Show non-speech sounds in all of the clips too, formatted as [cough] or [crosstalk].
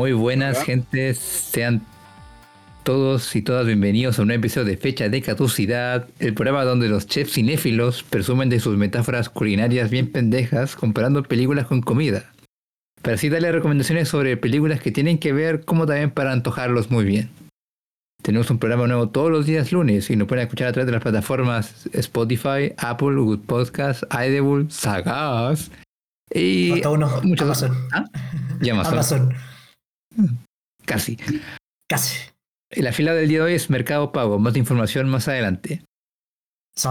Muy buenas, gente. Sean todos y todas bienvenidos a un nuevo episodio de Fecha de Caducidad, el programa donde los chefs cinéfilos presumen de sus metáforas culinarias bien pendejas comparando películas con comida. Para así darle recomendaciones sobre películas que tienen que ver, como también para antojarlos muy bien. Tenemos un programa nuevo todos los días lunes y nos pueden escuchar a través de las plataformas Spotify, Apple, Good Podcast, Audible, Sagas y Falta uno, muchas Amazon. ¿Ah? Y Amazon. Amazon. Casi. Casi. La fila del día de hoy es Mercado Pago. Más información más adelante.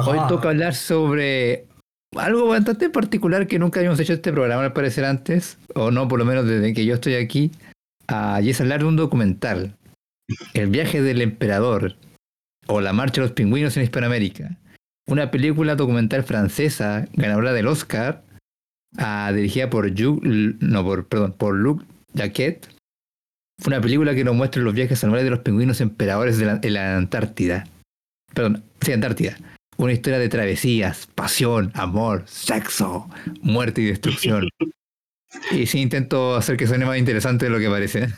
Hoy toca hablar sobre algo bastante particular que nunca habíamos hecho este programa al parecer antes, o no, por lo menos desde que yo estoy aquí, ah, y es hablar de un documental, El viaje del emperador, o La marcha de los pingüinos en Hispanoamérica, una película documental francesa ganadora del Oscar, ah, dirigida por, no, por, perdón, por Luc Jacquet. Fue una película que nos muestra los viajes anuales de los pingüinos emperadores de la, en la Antártida. Perdón, sí, Antártida. Una historia de travesías, pasión, amor, sexo, muerte y destrucción. [laughs] y sí intento hacer que suene más interesante de lo que parece.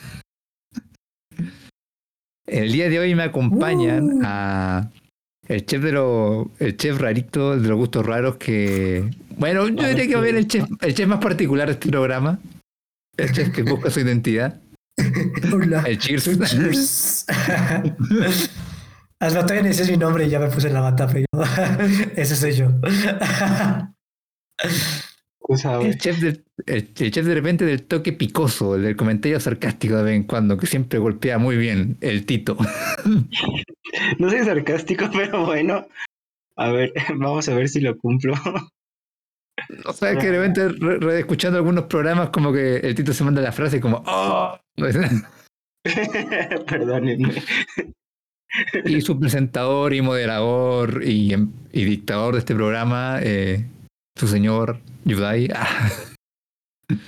El día de hoy me acompañan Uh. a el chef de los el chef rarito de los gustos raros que bueno yo diría que va a ver el chef el chef más particular de este programa el chef que busca su identidad [laughs] Hola. el cheers [laughs] Cheers. [laughs] Hasta todavía ese es mi nombre y ya me puse en la bata, pero ese soy yo. Sabes. El chef, de, el, el chef de repente del toque picoso, el del comentario sarcástico de vez en cuando, que siempre golpea muy bien, el Tito. No soy sarcástico, pero bueno. A ver, vamos a ver si lo cumplo. O sea, que de repente, re- re- escuchando algunos programas, como que el Tito se manda la frase como ¡Oh! [laughs] Perdónenme. Y su presentador y moderador y, em- y dictador de este programa, eh, su señor Yudai. Ah. [laughs]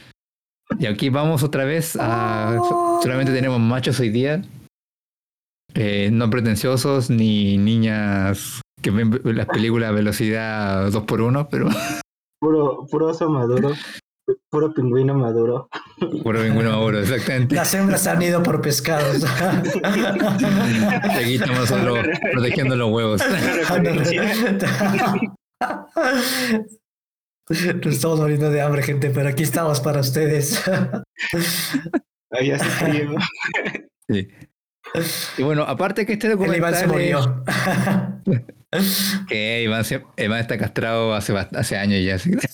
Y aquí vamos otra vez a... so- Solamente tenemos machos hoy día. Eh, no pretenciosos ni niñas que ven las películas a velocidad 2x1, pero [laughs] Puro, puro oso maduro. Puro pingüino maduro. por ninguno ahora, exactamente. Las hembras han ido por pescados. Aquí estamos nosotros protegiendo los huevos. Nos estamos muriendo de hambre, gente, pero aquí estamos para ustedes. Ahí frío. Sí. Y bueno, aparte que este El Iván documental se murió. que Iván, se- Iván está castrado hace, hace años ya. así que-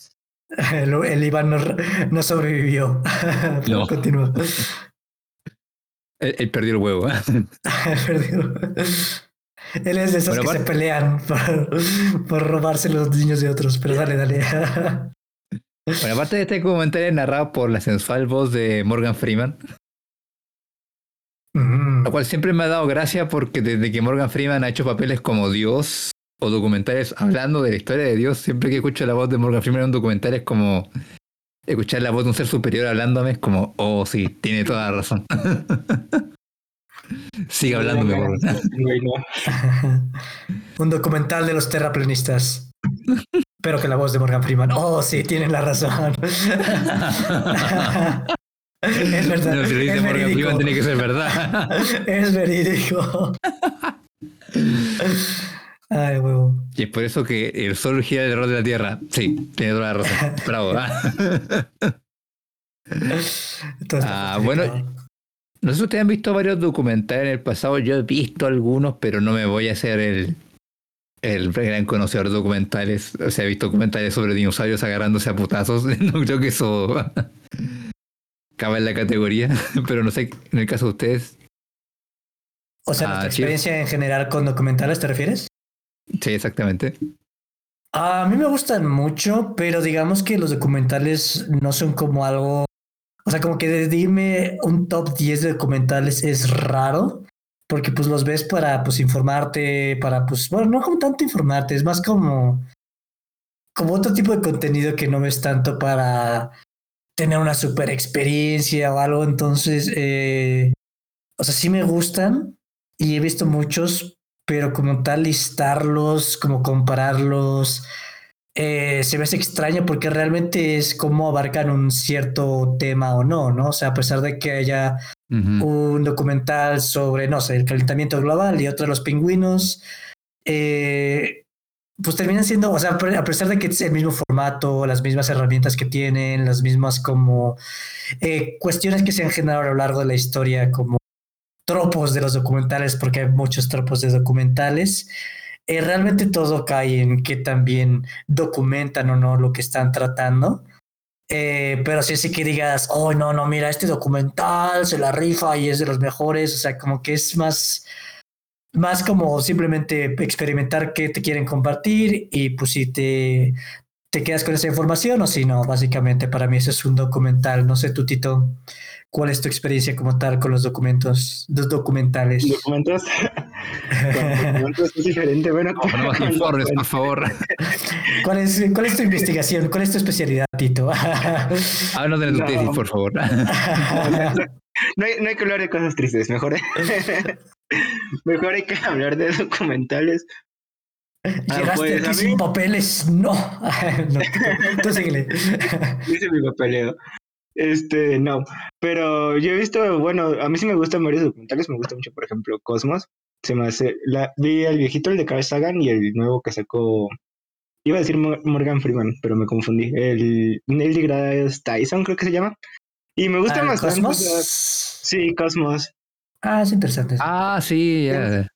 [laughs] El, el Iván no, no sobrevivió. No. [laughs] Continúa. Él, él perdió el huevo. ¿eh? [laughs] Perdió. Él es de esos Bueno, que se pelean por, por robarse los niños de otros, pero dale, dale. Bueno, aparte de este documental es narrado por la sensual voz de Morgan Freeman, Mm. lo cual siempre me ha dado gracia porque desde que Morgan Freeman ha hecho papeles como Dios o documentales hablando de la historia de Dios, siempre que escucho la voz de Morgan Freeman en un documental es como escuchar la voz de un ser superior hablándome, es como, oh sí, tiene toda la razón. [laughs] Sigue hablándome, Morgan. [laughs] Un documental de los terraplanistas. Pero que la voz de Morgan Freeman. Oh, sí, tienen la razón. [laughs] es verdad. No, si lo dice es Morgan verídico. Freeman tiene que ser verdad. Es verídico. Ay, huevo. Y es por eso que el sol gira alrededor de la Tierra. Sí, tiene toda la razón. [laughs] Bravo. ¿ah? [laughs] Ah, bueno. No sé si ustedes han visto varios documentales en el pasado. Yo he visto algunos, pero no me voy a hacer el, el gran conocedor de documentales. O sea, he visto documentales sobre dinosaurios agarrándose a putazos. [laughs] No creo que eso cabe en la categoría. Pero no sé, en el caso de ustedes, O sea, Ah, ¿nuestra sí. experiencia en general con documentales te refieres? Sí, exactamente. A mí me gustan mucho, pero digamos que los documentales no son como algo. O sea, como que dime un top 10 de documentales es raro, porque pues los ves para pues informarte, para pues, bueno, no como tanto informarte, es más como, como otro tipo de contenido que no ves tanto para tener una super experiencia o algo. Entonces, eh, o sea, sí me gustan y he visto muchos, pero como tal listarlos, como compararlos, eh, se me hace extraño porque realmente es como abarcan un cierto tema o no, ¿no? O sea, a pesar de que haya un documental sobre, no sé, el calentamiento global y otro de los pingüinos. Eh, pues terminan siendo, o sea, a pesar de que es el mismo formato, las mismas herramientas que tienen, las mismas como eh, cuestiones que se han generado a lo largo de la historia, como tropos de los documentales, porque hay muchos tropos de documentales, eh, realmente todo cae en que también documentan o no lo que están tratando. Eh, pero si sí que digas, oh, no, no, mira, este documental se la rifa y es de los mejores, o sea, como que es más, más como simplemente experimentar qué te quieren compartir y pues si te, te quedas con esa información o si no, básicamente para mí eso es un documental, no sé, tú Tito, ¿cuál es tu experiencia como tal con los documentos, los documentales? Documentos, documentos es diferente, bueno. No más informes, por favor. ¿Cuál es, ¿Cuál es tu investigación? ¿Cuál es tu especialidad, Tito? Háblanos de tu tesis, por favor. No hay, no hay que hablar de cosas tristes, mejor, mejor hay que hablar de documentales. Llegaste pues, aquí a sin mí- papeles, no. no tú síguele. Dice mi papeleo. Este, no. Pero yo he visto, bueno, a mí sí me gustan varios documentales. Me gusta mucho, por ejemplo, Cosmos. Se me hace. La, vi el viejito, el de Carl Sagan, y el nuevo que sacó. Iba a decir Mo- Morgan Freeman, pero me confundí. El Neil deGrasse Tyson, creo que se llama. Y me gusta Ah, más. Cosmos. Sí, Cosmos. Ah, es interesante. Ah, sí, ya.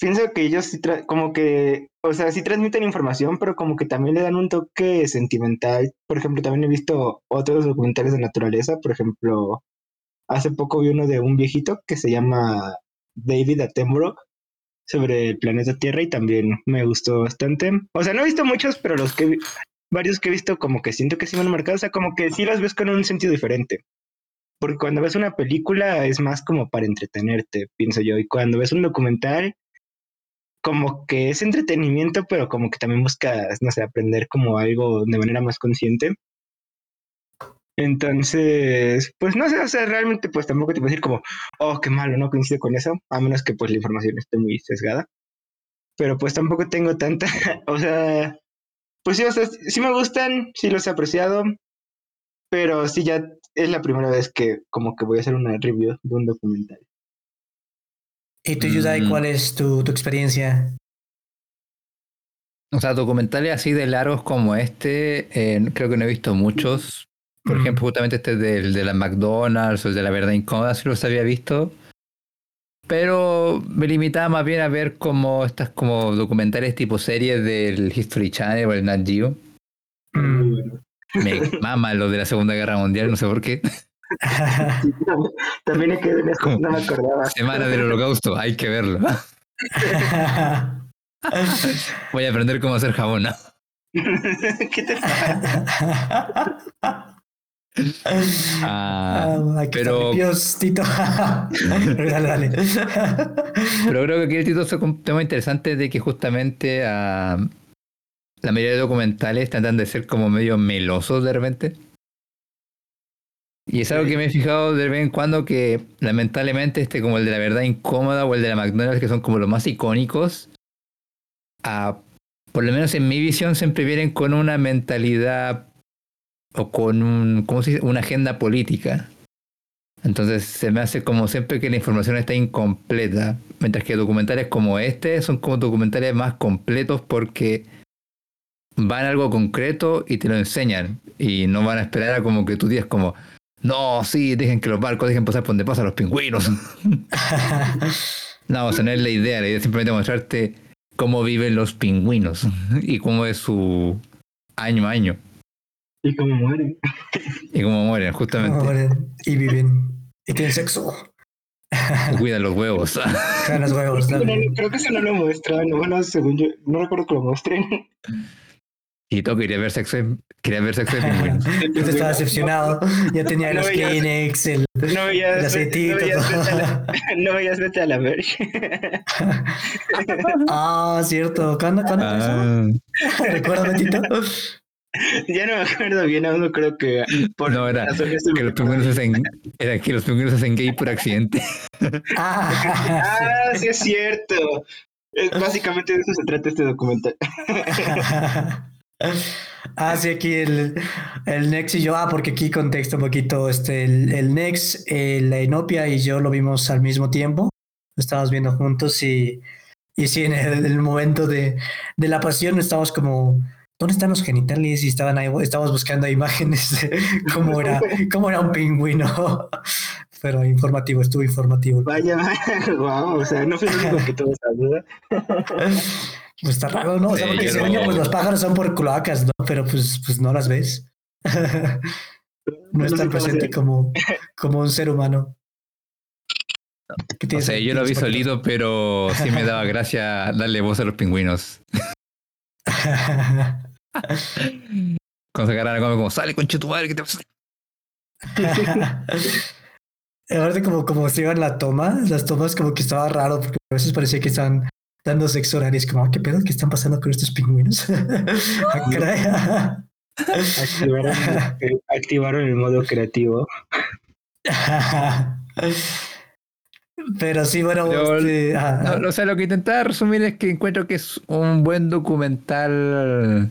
Pienso que ellos sí como que, o sea, sí transmiten información, pero como que también le dan un toque sentimental. Por ejemplo, también he visto otros documentales de naturaleza. Por ejemplo, hace poco vi uno de un viejito que se llama David Attenborough sobre el planeta Tierra y también me gustó bastante. O sea, no he visto muchos, pero los que varios que he visto como que siento que sí me han marcado, o sea, como que sí las ves con un sentido diferente. Porque cuando ves una película es más como para entretenerte, pienso yo, y cuando ves un documental como que es entretenimiento, pero como que también buscas, no sé, aprender como algo de manera más consciente. Entonces, pues no sé, o sea, realmente pues tampoco te puedo decir como, oh, qué malo, no coincido con eso, a menos que pues la información esté muy sesgada. Pero pues tampoco tengo tanta, [laughs] o sea, pues sí, o sea, sí me gustan, sí los he apreciado, pero sí ya es la primera vez que como que voy a hacer una review de un documental. ¿Y tú, Yudai, Mm. cuál es tu, tu experiencia? O sea, documentales así de largos como este, eh, creo que no he visto muchos. Por Mm. ejemplo, justamente este del de la McDonald's o el de la verdad incómoda, sí los había visto. Pero me limitaba más bien a ver como estas como documentales tipo series del History Channel o el Nat Geo. Mm. Me mama lo de la Segunda Guerra Mundial, no sé por qué. [laughs] [laughs] También eso, ¿Cómo? no me acordaba. Semana del Holocausto, hay que verlo. [laughs] Voy a aprender cómo hacer jabón. ¿no? [laughs] ¿Qué te pasa? Ah, Ah, hay que pero- limpios, Tito. dale, dale. Pero creo que aquí el título es un tema interesante de que justamente ah, la mayoría de documentales tratan de ser como medio melosos de repente. Y es algo que me he fijado de vez en cuando que lamentablemente este como el de la verdad incómoda o el de la McDonald's que son como los más icónicos, ah, por lo menos en mi visión siempre vienen con una mentalidad o con un, ¿cómo se dice? una agenda política. Entonces se me hace como siempre que la información está incompleta, mientras que documentales como este son como documentales más completos porque van a algo concreto y te lo enseñan y no van a esperar a como que tú digas como no, sí, dejen que los barcos dejen pasar por donde pasan los pingüinos. [laughs] no, o sea, no es la idea, la idea es simplemente mostrarte cómo viven los pingüinos y cómo es su año a año Y cómo mueren. y cómo mueren, justamente. Mueren y viven y tienen sexo. Cuidan los huevos. Caen los huevos Creo que no- también. Creo que eso no lo muestran. Bueno, según yo, no recuerdo que lo muestren. Y todo quería ver sexo quería ver sexo de pingüinos. [laughs] Yo estaba decepcionado. Ya tenía No los veías- Kleenex, el, No el veías, no aceitito. veías, vete a todo. la, [laughs] no veías vete a la verge. [laughs] Ah, cierto. ¿Cuándo, cuándo? Ah, Recuérdame, Tito. ya no me acuerdo bien, aún no creo que por No, era que los pingüinos hacen, era que los pingüinos hacen gay por accidente. Ah, Ah, sí es cierto. Es- básicamente de eso se trata este documental. Ah, sí, aquí el, el Nex y yo, ah, porque aquí contexto un poquito, este, el, el Nex, eh, la Inopia y yo lo vimos al mismo tiempo, lo estábamos viendo juntos y, y sí, en el, el momento de, de, la pasión estábamos como, ¿dónde están los genitales? Y estaban ahí, estábamos buscando imágenes de [laughs] cómo era, cómo era un pingüino. [laughs] Pero informativo, estuvo informativo. Vaya, [laughs] wow, o sea, no fue el único que tuvo esa duda. Pues está raro, ¿no? O sea, Sí, porque pues los pájaros son por cloacas, ¿no? Pero pues, pues no las ves. [laughs] no es tan presente se- como, [laughs] como un ser humano. ¿Qué O sea, yo lo vi qué? solito, pero sí me daba [laughs] gracia darle voz a los pingüinos. Cuando se agarran como, sale con tu madre, ¿qué te pasa? Aparte, como, como se iban la toma, las tomas como que estaba raro, porque a veces parecía que estaban dando sexo oral y es como, "Ah, ¿qué pedo? ¿Qué están pasando con estos pingüinos? [laughs] Ah. Activaron, activaron el modo creativo. Pero sí, bueno, Pero- este, ah. No, o sea, lo que intentaba resumir es que encuentro que es un buen documental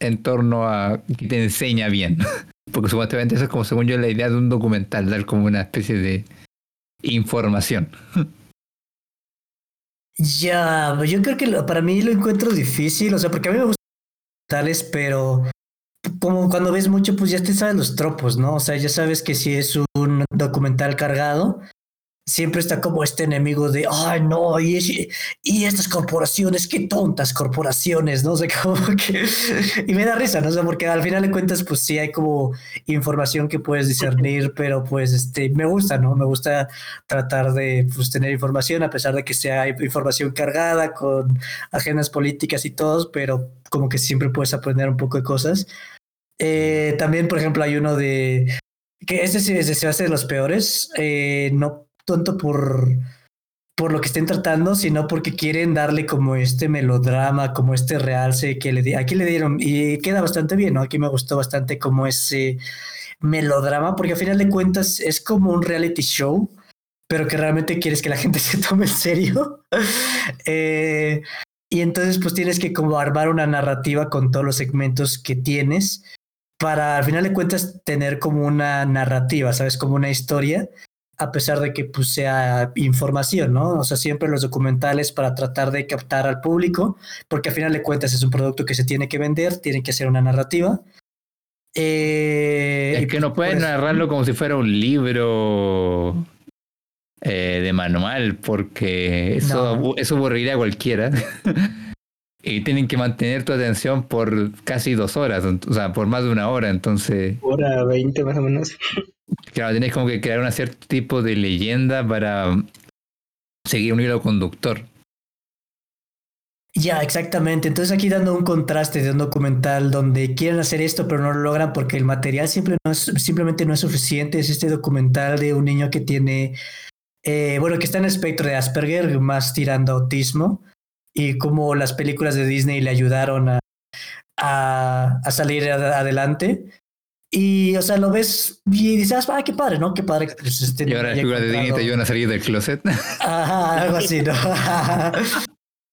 en torno a que te enseña bien. [laughs] Porque supuestamente eso es como, según yo, la idea de un documental, dar como una especie de información. Ya, yo creo que lo- para mí lo encuentro difícil, o sea, porque a mí me gustan tales, pero como cuando ves mucho, pues ya te sabes los tropos, ¿no? O sea, ya sabes que si es un documental cargado, siempre está como este enemigo de, ay, no, y, y estas corporaciones, qué tontas corporaciones, ¿no? O sea, [laughs] como que... Y me da risa, ¿no? O sea, porque al final de cuentas, pues sí hay como información que puedes discernir, [laughs] pero pues este, me gusta, ¿no? Me gusta tratar de pues, tener información, a pesar de que sea información cargada con agendas políticas y todos, pero como que siempre puedes aprender un poco de cosas. Eh, también, por ejemplo, hay uno de que este se se hace de los peores, eh, no tanto por, por lo que estén tratando, sino porque quieren darle como este melodrama, como este realce que le di aquí le dieron y queda bastante bien, ¿no? Aquí me gustó bastante como ese melodrama, porque al final de cuentas es como un reality show, pero que realmente quieres que la gente [laughs] se tome en serio. [laughs] Eh, y entonces pues tienes que como armar una narrativa con todos los segmentos que tienes para al final de cuentas tener como una narrativa, ¿sabes? Como una historia, a pesar de que pues sea información, ¿no? O sea, siempre los documentales para tratar de captar al público, porque al final de cuentas es un producto que se tiene que vender, tiene que hacer una narrativa. Eh, Es que no pueden eso- narrarlo como si fuera un libro eh, de manual, porque eso, No. eso aburriría a cualquiera. [laughs] y tienen que mantener tu atención por casi dos horas, o sea, por más de una hora. Entonces, Hora 20 más o menos. Claro, tienes como que crear un cierto tipo de leyenda para seguir un hilo conductor. Ya, exactamente. Entonces aquí dando un contraste de un documental donde quieren hacer esto pero no lo logran porque el material simplemente no es suficiente. Es este documental de un niño que tiene, eh, bueno, que está en el espectro de Asperger, más tirando autismo, y cómo las películas de Disney le ayudaron a, salir ad- adelante. Y, o sea, lo ves y dices, ah, qué padre, ¿no? Qué padre. que, pues, este Y ahora las haya figuras de Disney te ayudan a salir del closet. Ajá, algo así, ¿no? [laughs]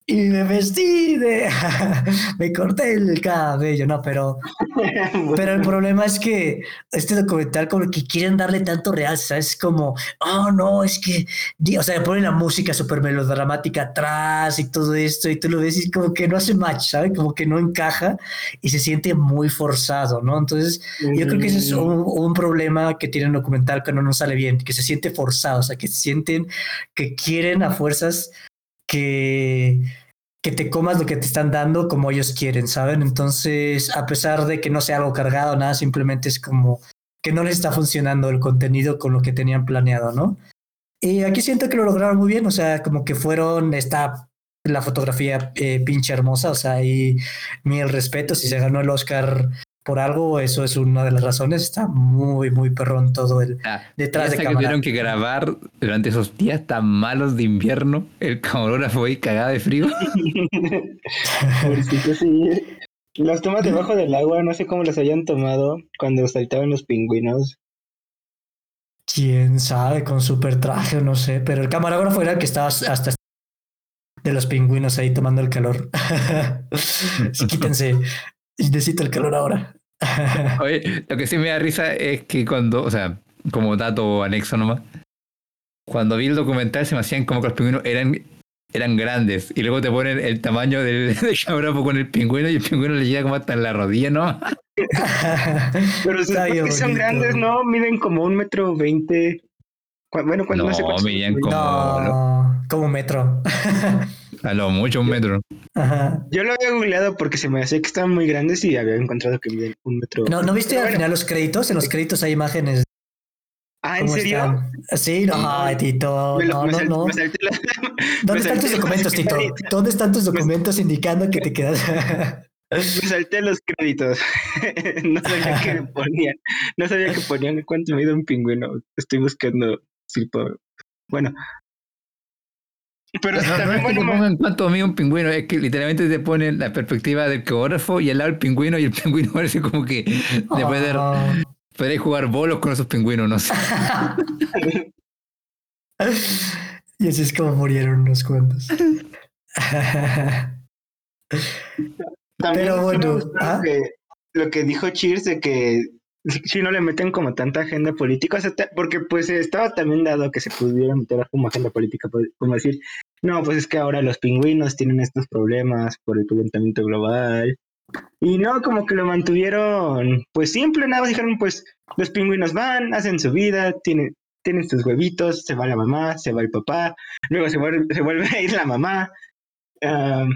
y me vestí de... [laughs] me corté el cabello, no, pero... [laughs] Pero el problema es que este documental como que quieren darle tanto real, ¿sabes? Como, oh, no, es que... O sea, ponen la música súper melodramática atrás y todo esto y tú lo ves y como que no hace match, ¿sabes? Como que no encaja y se siente muy forzado, ¿no? Entonces... Yo creo que ese es un, un problema que tiene un documental cuando no sale bien, que se siente forzado, o sea, que sienten que quieren a fuerzas que, que te comas lo que te están dando como ellos quieren, ¿saben? Entonces, a pesar de que no sea algo cargado, nada, simplemente es como que no les está funcionando el contenido con lo que tenían planeado, ¿no? Y aquí siento que lo lograron muy bien, o sea, como que fueron, está la fotografía eh, pinche hermosa, o sea, y mil respetos, si se ganó el Oscar por algo, eso es una de las razones. Está muy, muy perrón todo el Ah, detrás de piensa que cámara. tuvieron que grabar durante esos días tan malos de invierno. El camarógrafo ahí cagado de frío. [laughs] Pobrecito, sí. Las tomas debajo del agua, no sé cómo las hayan tomado cuando saltaban los pingüinos. Quién sabe, con super traje o no sé, pero el camarógrafo era el que estaba hasta de los pingüinos ahí tomando el calor. [laughs] Sí, Quítense. Necesito el calor ahora. [laughs] Oye, lo que sí me da risa es que cuando, o sea, como dato anexo nomás, cuando vi el documental se me hacían como que los pingüinos eran, eran grandes y luego te ponen el tamaño del, [laughs] del con el pingüino y el pingüino le llega como hasta en la rodilla, ¿no? [laughs] Pero bien que son bonito. grandes, ¿no? Miden como un metro veinte. Bueno, cuando no, sé No, medían son. como- no, como un metro. A lo mucho un metro. Ajá. Yo lo había googleado porque se me hacía que estaban muy grandes y había encontrado que miden un metro. ¿No, ¿No viste Pero al bueno. final los créditos? En los créditos hay imágenes. Ah, ¿en ¿Cómo serio? están. Sí, no, ay, Tito. Me lo- No, me no, sal- no. me salté la- [laughs] ¿Dónde me están tus documentos, Tito? ¿Dónde están tus documentos indicando que te quedas? [laughs] Me salté los créditos. [laughs] no sabía que ponían. No sabía que ponían cuánto mide un pingüino. Estoy buscando. si puedo- Bueno. Pero No, no también, es que bueno, te me- pongan cuánto mide un pingüino, es que literalmente te ponen la perspectiva del geógrafo y al lado el pingüino y el [laughs] pingüino parece como que después de Oh. podréis jugar bolos con esos pingüinos, no sé. [laughs] y así es como murieron unos cuantos. También Pero bueno, ¿ah? lo, que, lo que dijo Cheers de que si no le meten como tanta agenda política, porque pues estaba también dado que se pudiera meter como agenda política, pues, como decir, no, pues es que ahora los pingüinos tienen estos problemas por el calentamiento global. Y no, como que lo mantuvieron pues simple, nada dijeron pues los pingüinos van, hacen su vida, tienen, tienen sus huevitos, se va la mamá, se va el papá, luego se vuelve, se vuelve a ir la mamá. ah,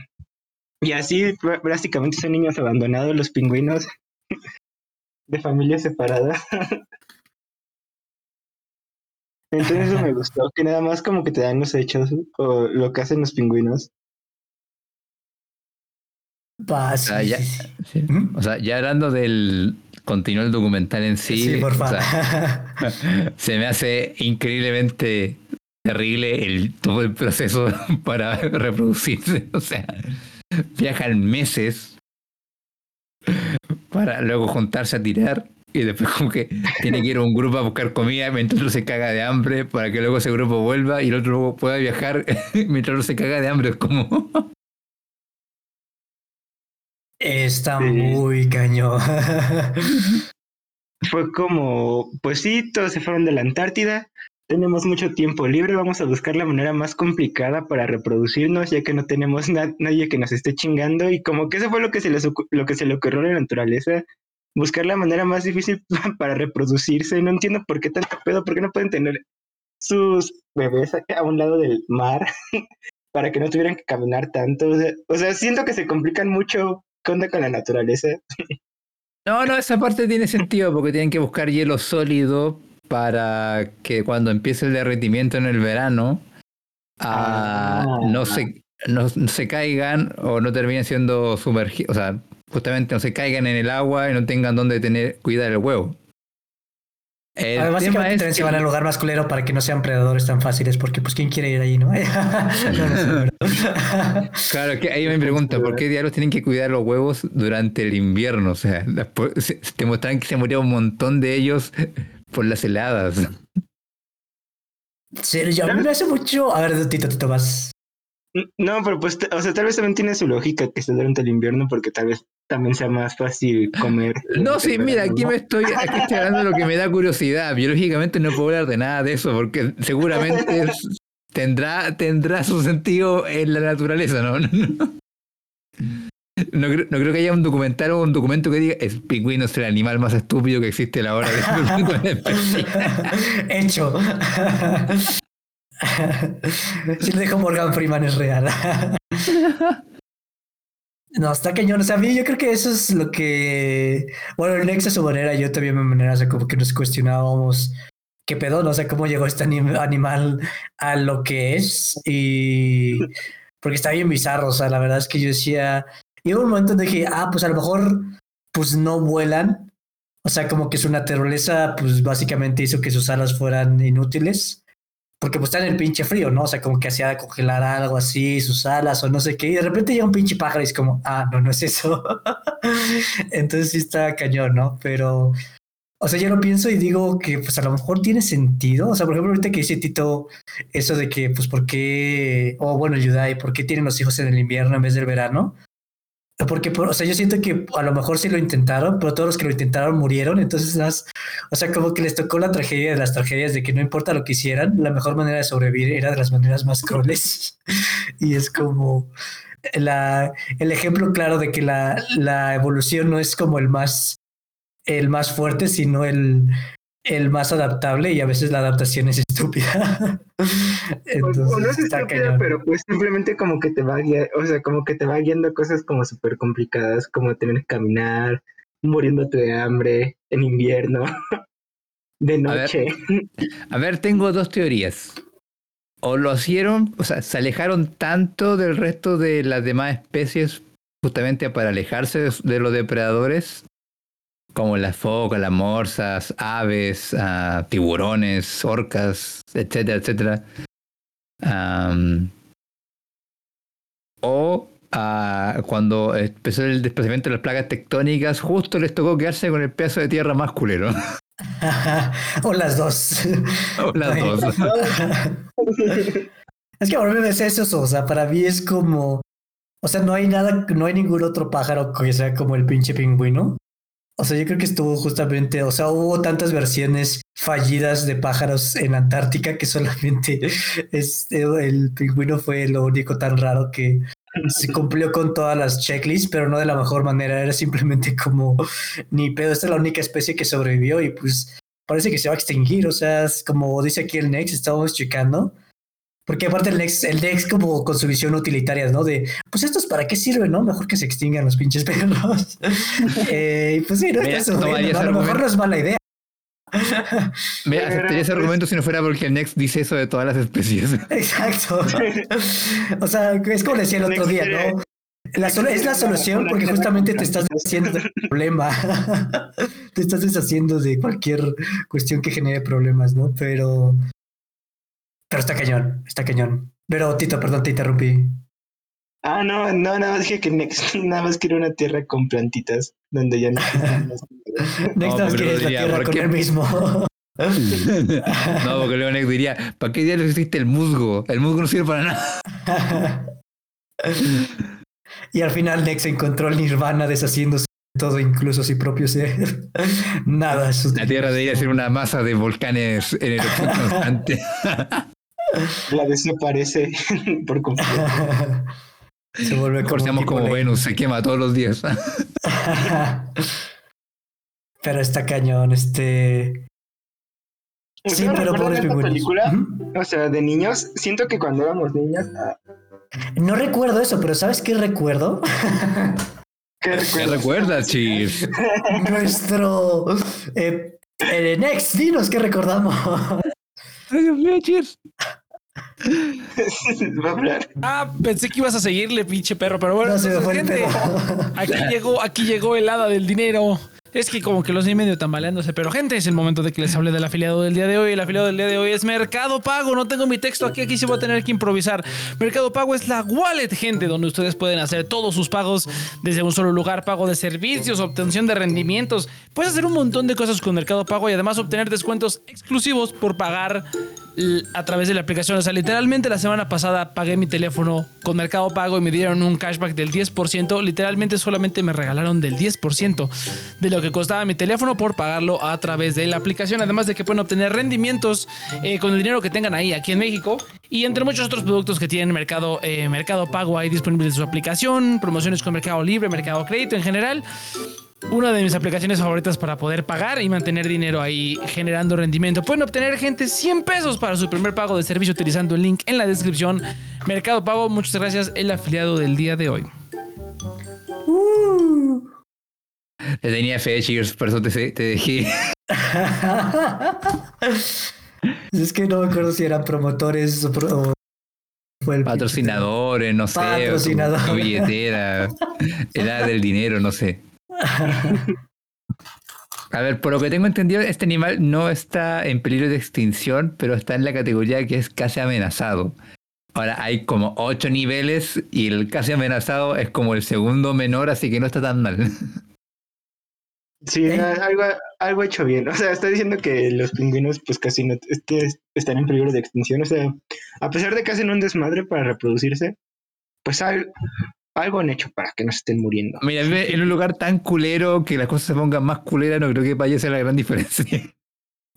y así pr- prácticamente son niños abandonados los pingüinos de familias separadas. Entonces eso me gustó, que nada más como que te dan los hechos o lo que hacen los pingüinos. Va, sí, Ah, ya. sí, sí. Sí. ¿Mm? O sea, ya hablando del continuo el documental en sí, Sí, por o favor. sea, [laughs] se me hace increíblemente terrible el todo el proceso [laughs] para reproducirse. O sea, viajan meses para luego juntarse a tirar y después como que tiene que ir un grupo a buscar comida mientras otro se caga de hambre para que luego ese grupo vuelva y el otro grupo pueda viajar [laughs] mientras otro se caga de hambre. Es como... Está Sí. muy cañón. [laughs] Fue como, pues sí, todos se fueron de la Antártida, tenemos mucho tiempo libre, vamos a buscar la manera más complicada para reproducirnos, ya que no tenemos na- nadie que nos esté chingando, y como que eso fue lo que se les lo que se le ocurrió a la naturaleza, buscar la manera más difícil [laughs] para reproducirse. No entiendo por qué tanto pedo, por qué no pueden tener sus bebés a un lado del mar [laughs] para que no tuvieran que caminar tanto. O sea, siento que se complican mucho. ¿Qué con la naturaleza? [laughs] No, no, esa parte tiene sentido porque tienen que buscar hielo sólido para que cuando empiece el derretimiento en el verano ah, Ah. no, se, no, no se caigan o no terminen siendo sumergidos, o sea, justamente no se caigan en el agua y no tengan donde tener cuidar el huevo. El A ver, tema es se que- van al lugar más culero para que no sean predadores tan fáciles, porque pues quién quiere ir ahí, ¿no? [laughs] Claro, que ahí me pregunta, ¿por qué diablos tienen que cuidar los huevos durante el invierno? O sea, te muestran que se murió un montón de ellos por las heladas. Sí, yo, me hace mucho. A ver, Tito, Tito, vas. No, pero pues, o sea, tal vez también tiene su lógica que esté durante el invierno porque tal vez también sea más fácil comer. [laughs] No, sí, mira, aquí me estoy, aquí estoy hablando de lo que me da curiosidad. Biológicamente no puedo hablar de nada de eso, porque seguramente es- tendrá, tendrá su sentido en la naturaleza, ¿no? [laughs] No, creo, no creo que haya un documental o un documento que diga el pingüino es el animal más estúpido que existe a la hora de [laughs] Hecho. Si lo dijo Morgan Freeman es real. No, está cañón. O sea, a mí yo creo que eso es lo que. Bueno, el Nex a su manera, yo también a mi manera, o sea, como que nos cuestionábamos qué pedo, ¿no? O sea, cómo llegó este anim- animal a lo que es. Y. Porque está bien bizarro, o sea, la verdad es que yo decía. Y hubo un momento donde dije, ah, pues a lo mejor, pues no vuelan. O sea, como que su naturaleza, pues básicamente hizo que sus alas fueran inútiles. Porque pues está en el pinche frío, ¿no? O sea, como que hacía congelar algo así, sus alas o no sé qué. Y de repente llega un pinche pájaro y es como, ah, no, no es eso. [laughs] Entonces sí está cañón, ¿no? Pero, o sea, yo lo pienso y digo que pues a lo mejor tiene sentido. O sea, por ejemplo, ahorita que dice Tito eso de que, pues, ¿por qué? O bueno, Yudai, ¿por qué tienen los hijos en el invierno en vez del verano? Porque, o sea, yo siento que a lo mejor sí lo intentaron, pero todos los que lo intentaron murieron. Entonces, o sea, como que les tocó la tragedia de las tragedias de que no importa lo que hicieran, la mejor manera de sobrevivir era de las maneras más crueles. [laughs] y es como la, el ejemplo claro de que la, la evolución no es como el más, el más fuerte, sino el, el más adaptable y a veces la adaptación es estúpida. [laughs] Entonces, o, no es estúpida, pero pues simplemente como que te va guiando, o sea, como que te va guiando cosas como súper complicadas, como tener que caminar, muriéndote de hambre en invierno, [laughs] de noche. A ver, tengo dos teorías. O lo hicieron, o sea, se alejaron tanto del resto de las demás especies justamente para alejarse de los depredadores como las focas, las morsas, aves, uh, tiburones, orcas, etcétera, etcétera. Um, o uh, cuando empezó el desplazamiento de las plagas tectónicas, justo les tocó quedarse con el pedazo de tierra más culero. [laughs] o las dos. O las dos. es que por mí es eso, o sea, para mí es como, o sea, no hay nada, no hay ningún otro pájaro que sea como el pinche pingüino. O sea, yo creo que estuvo justamente, o sea, hubo tantas versiones fallidas de pájaros en Antártica que solamente [laughs] este, el pingüino fue lo único tan raro que se [laughs] cumplió con todas las checklists, pero no de la mejor manera. Era simplemente como ni pedo. Esta es la única especie que sobrevivió y pues parece que se va a extinguir. O sea, es como dice aquí el Next, estábamos checando. Porque aparte el Dex, el Dex como con su visión utilitaria, ¿no? De, pues estos para qué sirven, ¿no? Mejor que se extingan los pinches perros. [laughs] eh, pues sí, no, eso, ¿no? a lo mejor no es mala idea. Me aceptaría ese argumento si no fuera porque el Next dice eso de todas las especies. [laughs] Exacto. o sea, es como decía el otro día, ¿no? La es la solución porque justamente te estás deshaciendo del problema. [laughs] te estás deshaciendo de cualquier cuestión que genere problemas, ¿no? Pero pero está cañón, está cañón. Pero Tito, perdón, te interrumpí. Ah, no, no, nada más dije que Next [laughs] nada más quiere una tierra con plantitas donde ya no. [laughs] Next nada más quiere la tierra con él mismo. no, porque luego Next diría, ¿para qué diablos existe el musgo? El musgo no sirve para nada. [laughs] y al final Next encontró el nirvana deshaciéndose de todo, incluso su propio ser. Nada. La Tierra debería ser una masa de volcanes en erupción constante. La desaparece [laughs] por completo. [laughs] Se vuelve como, como Venus, se quema todos los días. [laughs] pero está cañón, este. Sí, pero pobres película, o sea, de niños, siento que cuando éramos niños. Ah, no recuerdo eso, pero ¿sabes qué recuerdo? ¿Qué, recuerdas, Chief? Nuestro eh, Next, dinos qué recordamos. Ay, Dios mío, Chief. Ah, pensé que ibas a seguirle, pinche perro, pero bueno, aquí llegó, aquí llegó el hada del dinero. Es que como que los vi medio tambaleándose, pero gente, es el momento de que les hable del afiliado del día de hoy. El afiliado del día de hoy es Mercado Pago. No tengo mi texto aquí, aquí se va a tener que improvisar. Mercado Pago es la wallet, gente, donde ustedes pueden hacer todos sus pagos desde un solo lugar, pago de servicios, obtención de rendimientos. Puedes hacer un montón de cosas con Mercado Pago y además obtener descuentos exclusivos por pagar a través de la aplicación. O sea, literalmente la semana pasada pagué mi teléfono con Mercado Pago y me dieron un cashback del 10%. Literalmente solamente me regalaron del 10% de lo que costaba mi teléfono por pagarlo a través de la aplicación. Además de que pueden obtener rendimientos eh, con el dinero que tengan ahí aquí en México. Y entre muchos otros productos que tienen Mercado, eh, Mercado Pago ahí disponibles en su aplicación. Promociones con Mercado Libre, Mercado Crédito en general una de mis aplicaciones favoritas para poder pagar y mantener dinero ahí generando rendimiento. Pueden obtener gente 100 pesos para su primer pago de servicio utilizando el link en la descripción. Mercado Pago, muchas gracias, el afiliado del día de hoy. Uh. tenía fe, chicos, por eso te, dejé. [laughs] es que no me acuerdo si eran promotores o, patrocinadores, no sé, Patrocinadores. billetera, [laughs] edad del dinero, no sé. [laughs] A ver, por lo que tengo entendido, este animal no está en peligro de extinción, pero está en la categoría que es casi amenazado. Ahora hay como ocho niveles y el casi amenazado es como el segundo menor, así que no está tan mal. Sí, ¿Eh? algo, algo hecho bien. O sea, está diciendo que los pingüinos pues casi no este, están en peligro de extinción. O sea, a pesar de que hacen un desmadre para reproducirse, pues algo han hecho para que no se estén muriendo. Mira, en un lugar tan culero que las cosas se pongan más culeras, no creo que vaya a ser la gran diferencia.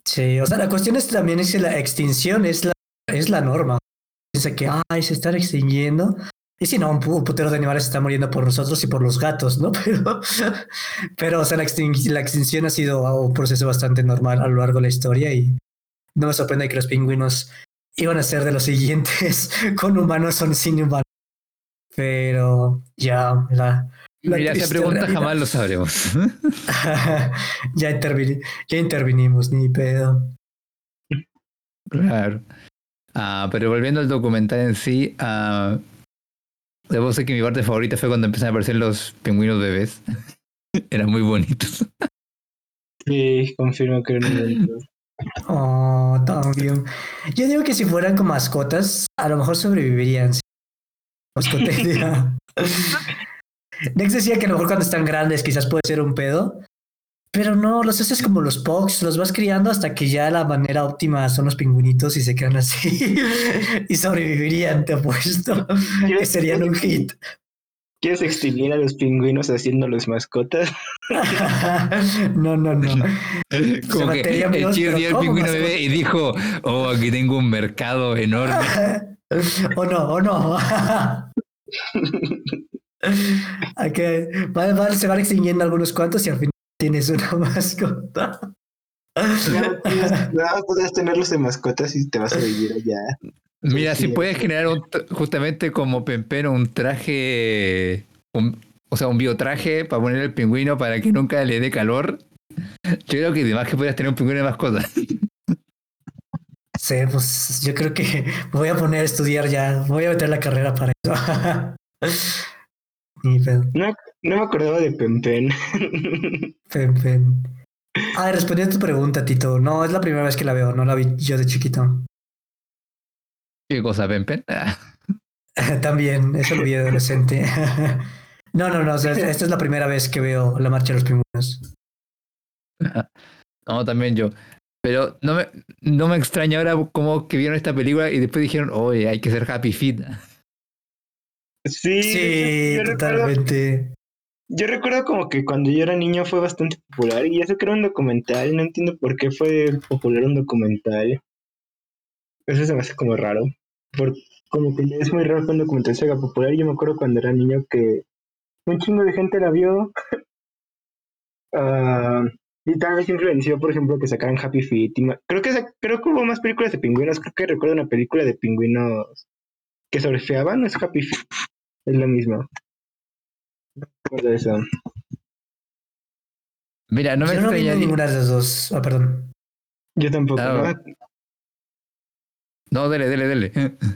Sí, o sea, la cuestión es también es que la extinción es la, es la norma. Dice que, ay, se están extinguiendo. Y si no, un putero de animales se están muriendo por nosotros y por los gatos, ¿no? [laughs] Pero, pero o sea, la, la extinción ha sido un proceso bastante normal a lo largo de la historia y no me sorprende que los pingüinos iban a ser de los siguientes [laughs] con humanos o sin humanos. Pero ya, la. la Mira, esa pregunta jamás lo sabremos. [laughs] ya, ya intervinimos, ni pedo. Claro. Ah, pero volviendo al documental en sí, uh, debo decir que mi parte favorita fue cuando empezaron a aparecer los pingüinos bebés. [laughs] Eran muy bonitos. Sí, confirmo que eran bonitos. [laughs] Oh, también. Yo digo que si fueran como mascotas, a lo mejor sobrevivirían. Mascotería. [laughs] Nex decía que a lo mejor cuando están grandes quizás puede ser un pedo. Pero no, los haces como los Pogs, los vas criando hasta que ya la manera óptima son los pingüinitos y se quedan así. [laughs] y sobrevivirían, te apuesto. Que serían un hit. ¿Quieres extinguir a los pingüinos haciéndolos mascotas? [laughs] no, no, no. Como que el chido dio el pingüino bebé y dijo, oh, aquí tengo un mercado enorme. O no, o no. okay. va, se van extinguiendo algunos cuantos y al final tienes una [laughs] mascota. No, puedes tenerlos de mascotas y te vas a vivir allá. Mira, si puedes generar un, justamente como Pempero un traje, o sea, un biotraje para poner el pingüino para que nunca le dé calor, yo creo que además que puedas tener un pingüino de mascota. [laughs] Sí, pues yo creo que [laughs] voy a poner a estudiar ya, voy a meter la carrera para eso. [laughs] no, no me acordaba de Pempen. Pempen. [laughs] Ah, respondí a tu pregunta, Tito. No, es la primera vez que la veo, no la vi yo de chiquito. ¿Qué cosa, Pempen? También, eso lo vi adolescente. no, no, no, esta es la primera vez que veo la marcha de los pingüinos. No, también yo. Pero no me, no me extraña ahora como que vieron esta película y después dijeron, oye, hay que ser happy fit. Sí, sí totalmente. yo recuerdo como que cuando yo era niño fue bastante popular y eso que era un documental, no entiendo por qué fue popular un documental. Eso se me hace como raro. Por, como que es muy raro que un documental se haga popular. Yo me acuerdo cuando era niño que un chingo de gente la vio. uh, [laughs] y tal vez influenció, por ejemplo, que sacaran Happy Feet. creo, que, creo que hubo más películas de pingüinos. Creo que recuerdo una película de pingüinos que surfeaban. No es Happy Feet. Es lo mismo. No recuerdo eso. Mira, no me Yo no vi ninguna de las dos. Ah, perdón. Yo tampoco. Ah, no, dele, dele, dele.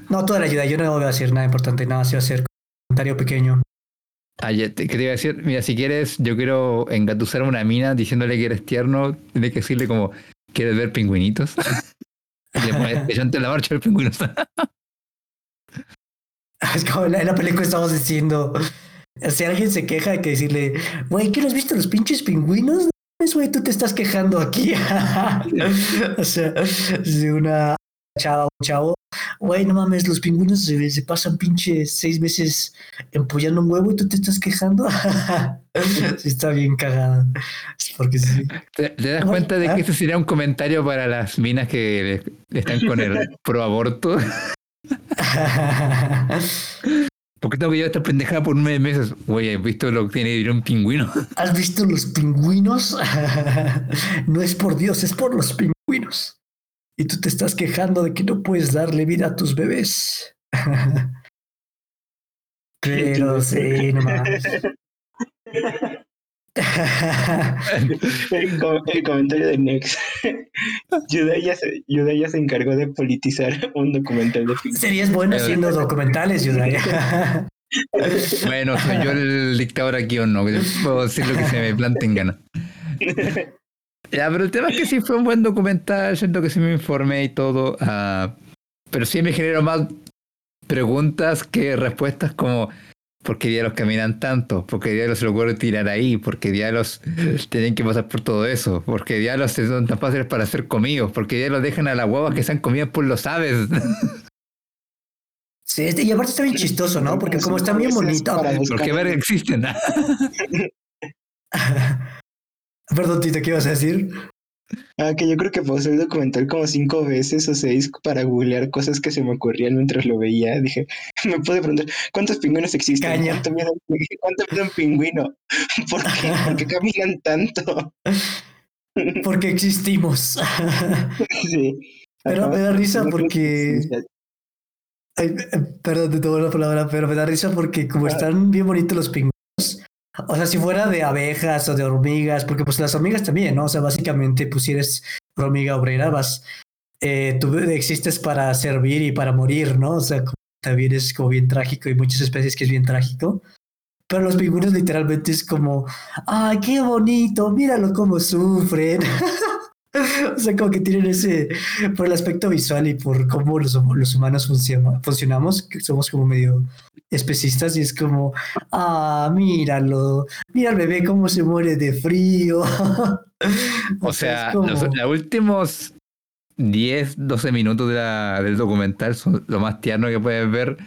No, toda la ayuda. Yo no voy a decir nada importante, nada más voy a hacer un comentario pequeño. Ah, ¿qué te iba a decir? Mira, si quieres, yo quiero engatusar a una mina diciéndole que eres tierno, tienes que decirle como, ¿quieres ver pingüinitos? y [laughs] le pones ante la marcha del pingüino. [laughs] es como en la, película estamos diciendo, si alguien se queja, hay que decirle, güey, ¿qué no has visto los pinches pingüinos? Es güey, tú te estás quejando aquí. [laughs] o sea, de una chava un chavo, güey, no mames, los pingüinos se, pasan pinche seis meses empollando un huevo y tú te estás quejando. sí, [laughs] está bien cagada. Porque sí. ¿Te, das cuenta de que ese sería un comentario para las minas que están con el [laughs] pro aborto? [laughs] ¿Por qué tengo que llevar esta pendejada por nueve meses? Güey, ¿has visto lo que tiene un pingüino? ¿Has visto los pingüinos? no es por Dios, es por los pingüinos y tú te estás quejando de que no puedes darle vida a tus bebés. [laughs] Pero sí, nomás. [laughs] el, el, comentario de Nex. [laughs] Yudaya se, se encargó de politizar un documental de ficción. Serías bueno haciendo documentales, Yudaya. bueno, soy yo el dictador aquí o no. Puedo decir lo que se me plante en gana. Ya, pero el tema es que sí fue un buen documental, siento que sí me informé y todo, uh, pero sí me generó más preguntas que respuestas como ¿por qué diablos caminan tanto? ¿Por qué diablos se lo ocurre tirar ahí? ¿Por qué diablos tienen que pasar por todo eso? ¿Por qué diablos son tan fáciles para ser comidos? ¿Por qué diablos dejan a las huevas que sean comidas por los aves? Sí, este, y aparte está bien chistoso, ¿no? Porque como está bien bonito. ¿Por qué ver existen? [laughs] [laughs] Perdón, Tito, ¿qué ibas a decir? Ah, que yo creo que pausé el documental como cinco veces o seis para googlear cosas que se me ocurrían mientras lo veía. Dije, [laughs] me pude preguntar, ¿cuántos pingüinos existen? ¿Cuánto mide, un pingüino? [laughs] ¿Por qué? ¿Por qué [laughs] caminan tanto? Porque existimos. sí. Pero me da risa porque... Ay, eh, perdón, te tomo la palabra, pero me da risa porque como están bien bonitos los pingüinos, o sea, si fuera de abejas o de hormigas, porque pues las hormigas también, ¿no? O sea, básicamente, pues si eres hormiga obrera, vas, eh, tú existes para servir y para morir, ¿no? O sea, también es como bien trágico y muchas especies que es bien trágico. Pero los pingüinos literalmente es como, ¡ay, qué bonito! Míralo cómo sufren. [laughs] [laughs] o sea, como que tienen ese, por el aspecto visual y por cómo los, los humanos funcionamos, somos como medio especistas y es como, ah, míralo, mira el bebé cómo se muere de frío. [laughs] o, sea, los, últimos 10, 12 minutos de la, del documental son lo más tierno que puedes ver,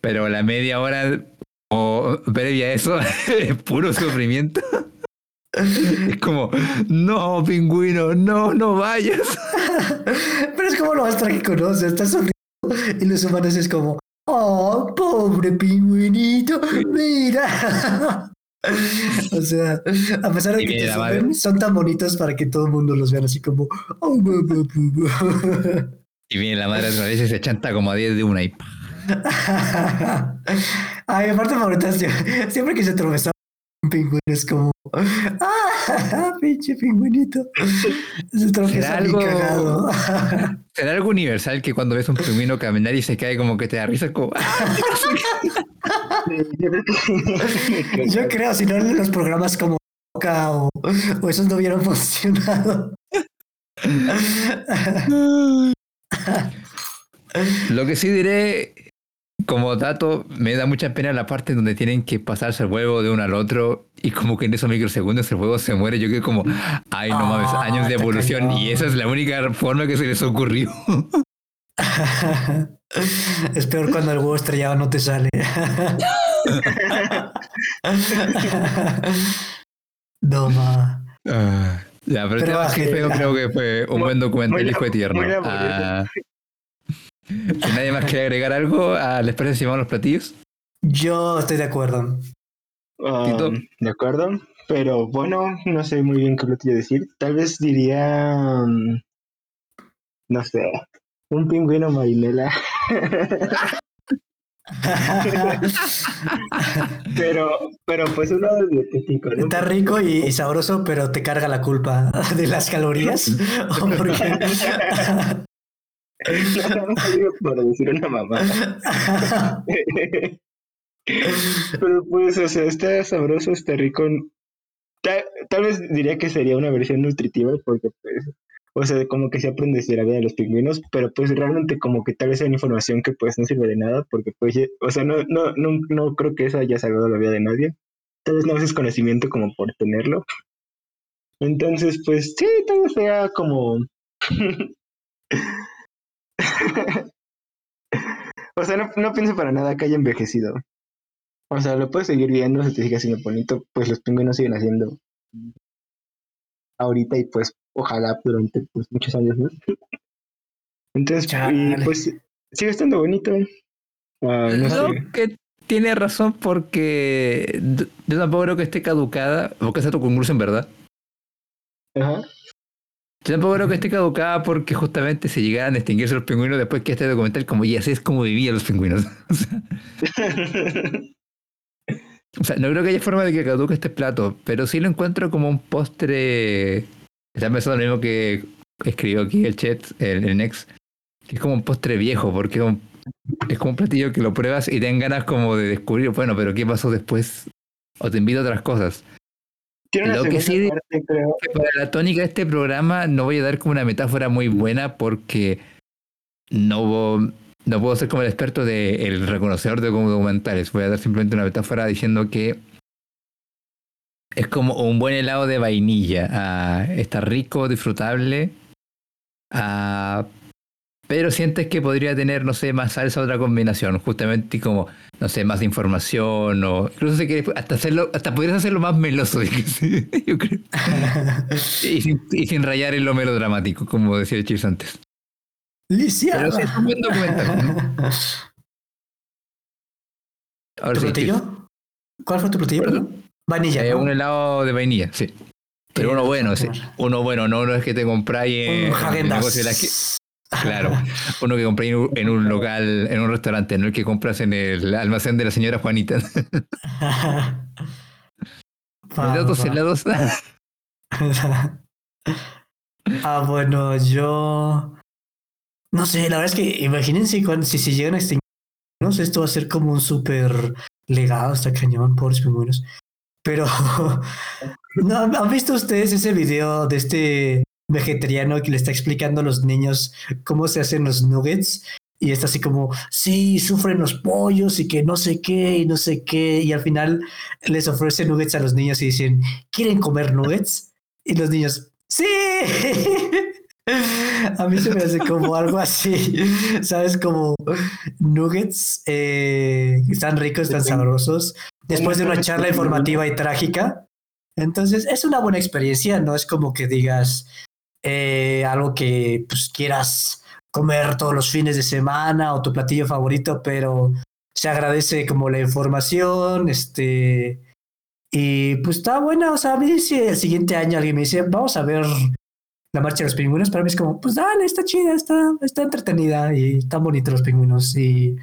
pero la media hora o previa a eso [laughs] es puro sufrimiento. Es como, no, pingüino, no, no vayas. [laughs] Pero es como lo más trágico, ¿no? O sea, estás sufriendo y los humanos es como, oh, pobre pingüinito, mira. [laughs] o sea, a pesar de que te suben, son tan bonitos para que todo el mundo los vea así como, oh, Y viene la madre de vez y se chanta como a 10 de una y. [laughs] Ay, aparte favorita, siempre que se tropezaba un pingüino es como, ¡ah! [laughs] ¡Pinche pingüinito! Se ¿Será algo, cagado. [laughs] ¿Será algo universal que cuando ves un pingüino caminar y se cae como que te da risa? Como, ¡ah! Yo creo, si no los programas como o, o esos no hubieran funcionado. [laughs] Lo que sí diré como dato, me da mucha pena la parte donde tienen que pasarse el huevo de uno al otro y como que en esos microsegundos el huevo se muere. Yo quedo como, ay, no mames, ah, años de evolución y esa es la única forma que se les ocurrió. [laughs] es peor cuando el huevo estrellado no te sale. [laughs] no, ma. Ah, ya, pero, pero creo que fue un buen documental y fue tierno. Si nadie más quiere agregar algo, ah, ¿les parece si vamos a los platillos? Yo estoy de acuerdo. Um, de acuerdo, pero bueno, no sé muy bien qué platillo decir. Tal vez diría, um, no sé, un pingüino marinela. [laughs] pero, pero pues uno dietético. ¿no? Está rico y, sabroso, pero te carga la culpa de las calorías. [laughs] porque... para decir una mamá. Pero pues, o sea, está sabroso, está rico. Tal, vez diría que sería una versión nutritiva porque pues, o sea, como que se aprende la vida de los pingüinos, pero pues realmente como que tal vez sea una información que pues no sirve de nada porque pues, o sea, no, no, no, no creo que eso haya salvado la vida de nadie. Tal vez no haces conocimiento como por tenerlo. Entonces, pues sí, tal vez sea como [laughs] [laughs] o sea, no, no, pienso para nada que haya envejecido. O sea, lo puedes seguir viendo, si te sigue haciendo bonito, pues los pingüinos siguen haciendo ahorita y pues ojalá durante pues, muchos años más. [laughs] Entonces, pues sigue estando bonito. Ah, no que tiene razón porque yo tampoco creo que esté caducada, o que sea tu concurso en verdad. Ajá. Yo tampoco creo que esté caducada porque justamente se llegaran a extinguirse los pingüinos después que este documental, como ya así es como vivían los pingüinos. [laughs] o, sea, no creo que haya forma de que caduque este plato, pero sí lo encuentro como un postre. Está pensando lo mismo que escribió aquí el chat, el, el Next, que es como un postre viejo, porque es, como un platillo que lo pruebas y te ganas como de descubrir, bueno, pero ¿qué pasó después? O te invito a otras cosas. Lo que sí que para la tónica de este programa no voy a dar como una metáfora muy buena porque no, no puedo ser como el experto del reconocedor de documentales. Voy a dar simplemente una metáfora diciendo que es como un buen helado de vainilla. Ah, está rico, disfrutable. Ah, pero sientes que podría tener, no sé, más salsa otra combinación, justamente como, no sé, más información o incluso si quieres hasta hacerlo, hasta podrías hacerlo más meloso, [laughs] yo creo. y, sin, y, sin, rayar en lo melodramático, como decía Chips antes. Lisiada. Pero sí es un buen documental. ¿no? Ahora ¿Tu sí, platillo? ¿Cuál fue tu platillo? ¿Perdón? Vainilla. Eh, ¿no? Un helado de vainilla, sí. Pero uno bueno, sí. Uno bueno, no, no es que te compráis en, en el negocio de la. Claro, uno que compré en un, local, en un restaurante, no el que compras en el almacén de la señora Juanita. [laughs] Helados, helados. [laughs] ah, bueno, yo. No sé, la verdad es que imagínense cuando, si se llegan a extinguir. No sé, esto va a ser como un súper legado, está cañón, pobres pingüinos. Pero, [laughs] ¿no, ¿han visto ustedes ese video de este vegetariano que le está explicando a los niños cómo se hacen los nuggets? Y está así como, sí, sufren los pollos y que no sé qué y no sé qué. Y al final les ofrece nuggets a los niños y dicen, ¿quieren comer nuggets? Y los niños, sí. [laughs] A mí se me hace como algo así, ¿sabes? Como nuggets eh, están ricos, están sabrosos, después de una charla informativa y trágica. Entonces, es una buena experiencia, no es como que digas eh, algo que pues, quieras comer todos los fines de semana o tu platillo favorito, pero se agradece como la información, este, y pues está buena, o sea, a mí si el siguiente año alguien me dice, vamos a ver la marcha de los pingüinos, para mí es como, pues dale, está chida, está, está entretenida y están bonitos los pingüinos. Y,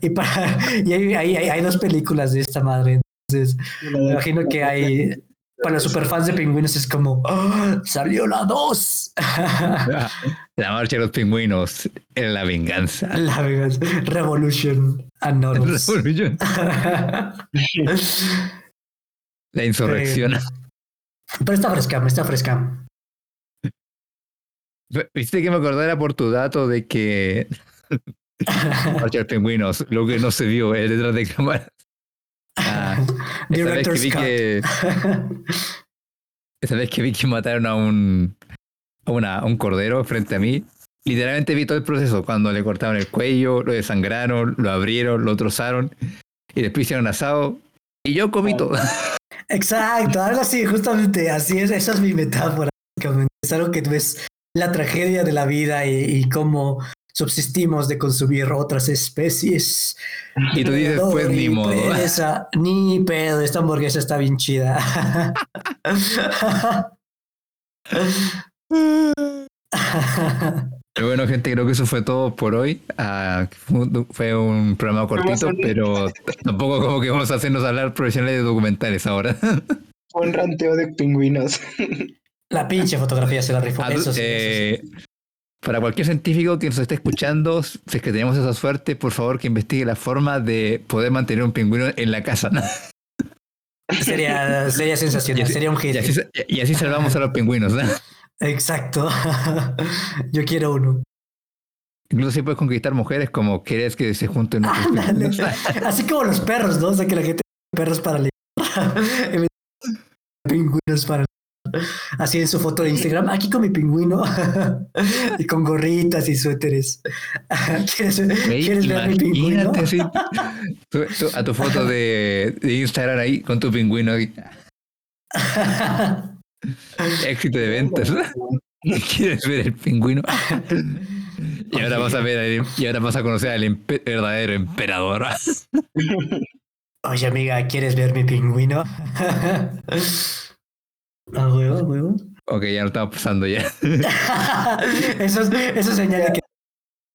y, para, [laughs] y hay, hay, hay, dos películas de esta madre. Entonces, me imagino que hay, para los superfans de pingüinos es como, ¡Oh, salió la 2. [laughs] La marcha de los pingüinos en la venganza. La venganza. Revolution Norms. Revolution. [laughs] La insurrección. Eh, Pero está fresca, está fresca. Viste que me acordara por tu dato de que [laughs] Marcha de los pingüinos, lo que no se vio es detrás de cámaras. Ah, [laughs] esa vez que vi que [laughs] esa vez que vi que mataron a un a, una, a un cordero frente a mí, literalmente vi todo el proceso cuando le cortaron el cuello, lo desangraron, lo abrieron, lo trozaron y después hicieron asado y yo comí todo. [laughs] Exacto, algo así, justamente así es, esa es mi metáfora. Es algo que ves la tragedia de la vida y, y cómo subsistimos de consumir otras especies. Y tú dices, pues ni modo. Ni pedo, esta hamburguesa está bien chida. [laughs] Pero bueno, gente, creo que eso fue todo por hoy. Ah, fue- un programa cortito, pero tampoco como que vamos a hacernos hablar profesionales de documentales ahora. Un ranteo de pingüinos. La pinche fotografía se la rifó. Ah, Eso sí, eh, Para cualquier científico que nos esté escuchando, si es que tenemos esa suerte, por favor que investigue la forma de poder mantener un pingüino en la casa. ¿no? Sería, sería sensacional, así, sería un y hit. así- y así salvamos a los pingüinos. ¿no? Exacto. [laughs] Yo quiero uno. Incluso si puedes conquistar mujeres como quieres que se junten pingüinos. Así como los perros, ¿no? O sea, que la gente perros para leer. [laughs] Pingüinos para Así en su foto de Instagram, aquí con mi pingüino. [laughs] y con gorritas y suéteres. [laughs] ¿Quieres, Güey, ¿quieres ver mi pingüino? [laughs] tú- tú- a tu foto de, de Instagram ahí con tu pingüino. Éxito de ventas. ¿Quieres ver el pingüino? Y ahora vas a ver y ahora vas a conocer al empe- verdadero emperador. Oye, amiga, ¿quieres ver mi pingüino? Ah, huevo, huevo. Ok, ya lo estamos pasando ya. [laughs] eso, es, eso señala que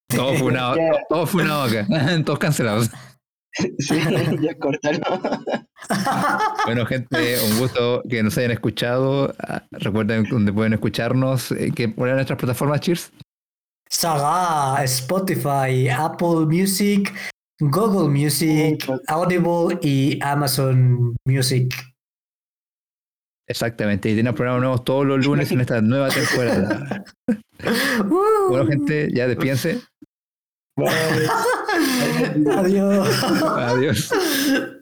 [laughs] Todo funado, Ya. todo funado acá. [laughs] Todos cancelados. Sí, ya cortaron. Bueno, gente, un gusto que nos hayan escuchado. Ah, Recuerden donde pueden escucharnos. eh, que ponen nuestras plataformas, Cheers. Saga, Spotify, Apple Music, Google Music, Audible y Amazon Music. Exactamente. Y tenemos programas nuevos todos los lunes en esta nueva temporada. [laughs] Uh. Bueno, gente, ya despídense. [laughs] Adiós. Adiós. [laughs]